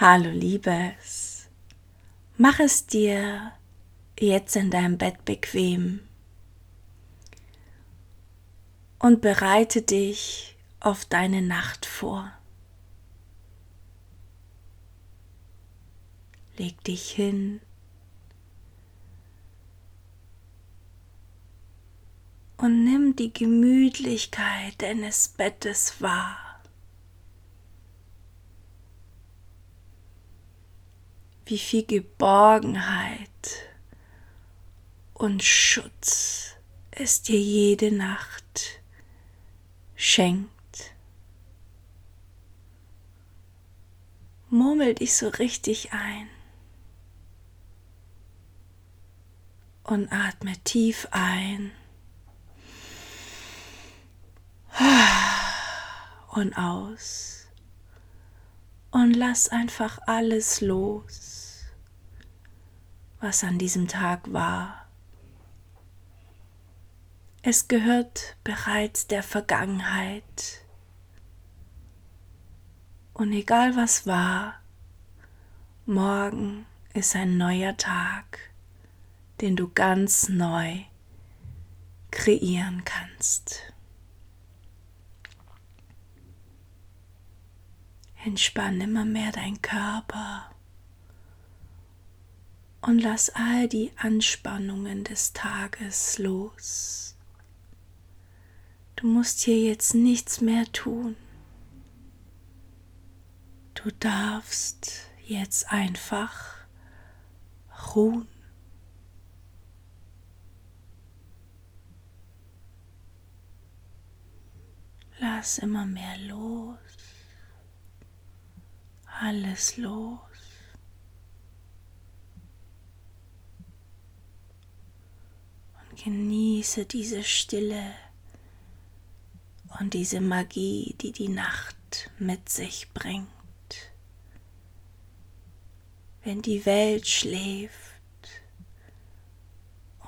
Hallo Liebes, mach es dir jetzt in deinem Bett bequem und bereite dich auf deine Nacht vor. Leg dich hin und nimm die Gemütlichkeit deines Bettes wahr. Wie viel Geborgenheit und Schutz es dir jede Nacht schenkt. Murmel dich so richtig ein und atme tief ein und aus und lass einfach alles los, was an diesem Tag war. Es gehört bereits der Vergangenheit. Und egal was war, morgen ist ein neuer Tag, den du ganz neu kreieren kannst. Entspann immer mehr dein Körper und lass all die Anspannungen des Tages los. Du musst hier jetzt nichts mehr tun. Du darfst jetzt einfach ruhen. Lass immer mehr los alles los. Und genieße diese Stille und diese Magie, die die Nacht mit sich bringt. Wenn die Welt schläft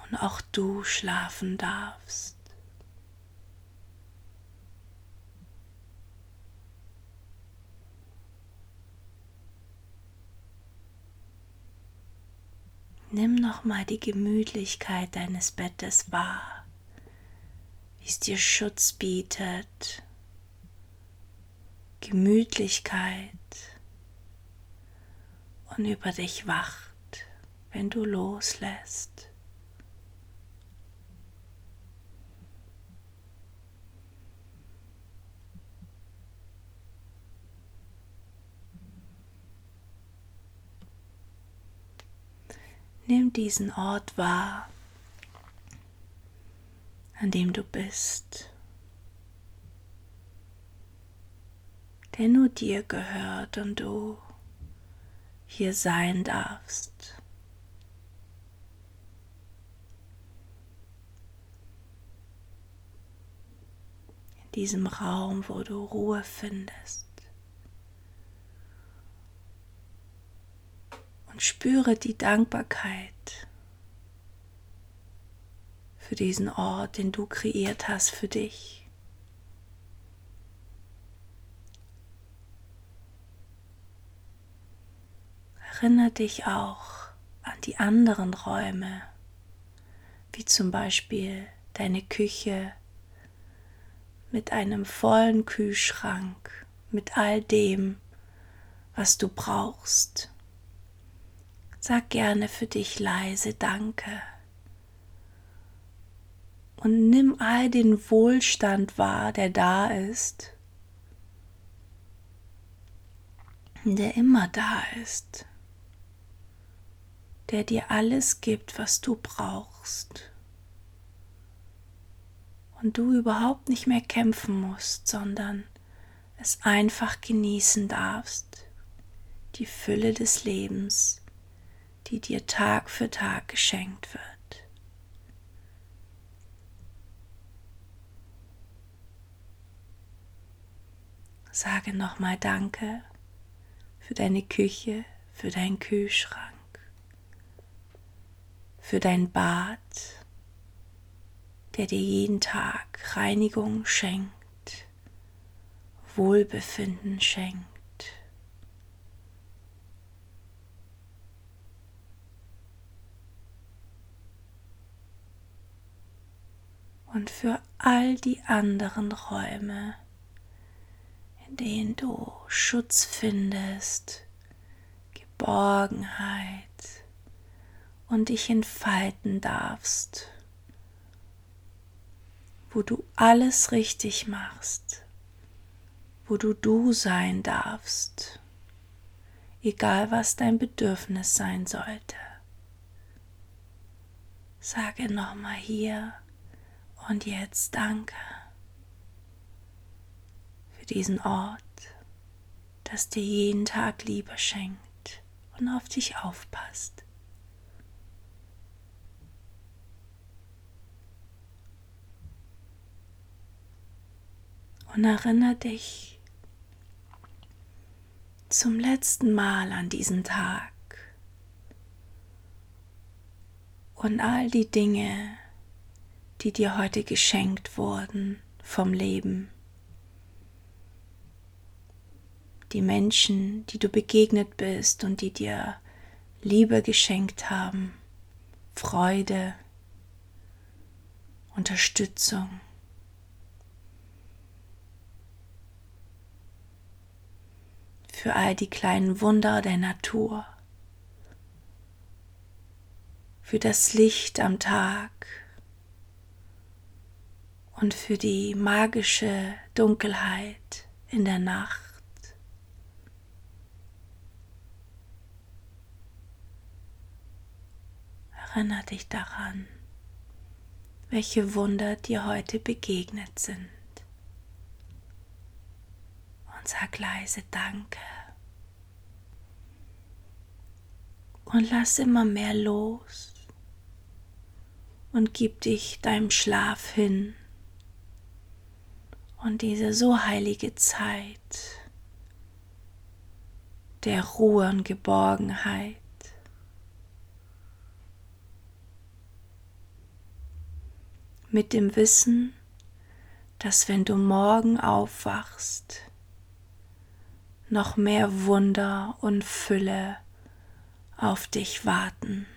und auch du schlafen darfst. Nimm nochmal die Gemütlichkeit deines Bettes wahr, wie es dir Schutz bietet, Gemütlichkeit und über dich wacht, wenn du loslässt. Nimm diesen Ort wahr, an dem du bist, der nur dir gehört und du hier sein darfst. In diesem Raum, wo du Ruhe findest. Und spüre die Dankbarkeit für diesen Ort, den du kreiert hast für dich. Erinnere dich auch an die anderen Räume, wie zum Beispiel deine Küche mit einem vollen Kühlschrank, mit all dem, was du brauchst. Sag gerne für dich leise Danke. Und nimm all den Wohlstand wahr, der da ist, der immer da ist, der dir alles gibt, was du brauchst. Und du überhaupt nicht mehr kämpfen musst, sondern es einfach genießen darfst, die Fülle des Lebens die dir Tag für Tag geschenkt wird. Sage nochmal Danke für deine Küche, für deinen Kühlschrank, für dein Bad, der dir jeden Tag Reinigung schenkt, Wohlbefinden schenkt und für all die anderen Räume, in denen du Schutz findest, Geborgenheit und dich entfalten darfst, wo du alles richtig machst, wo du du sein darfst, egal was dein Bedürfnis sein sollte. Sage nochmal hier und jetzt Danke für diesen Ort, das dir jeden Tag Liebe schenkt und auf dich aufpasst. Und erinnere dich zum letzten Mal an diesen Tag und all die Dinge, die dir heute geschenkt wurden vom Leben. Die Menschen, die du begegnet bist und die dir Liebe geschenkt haben, Freude, Unterstützung. Für all die kleinen Wunder der Natur für das Licht am Tag und für die magische Dunkelheit in der Nacht. Erinnere dich daran, welche Wunder dir heute begegnet sind. Und sag leise Danke. Und lass immer mehr los und gib dich deinem Schlaf hin. Und diese so heilige Zeit der Ruhe und Geborgenheit mit dem Wissen, dass wenn du morgen aufwachst, noch mehr Wunder und Fülle auf dich warten.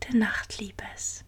Gute Nacht, Liebes.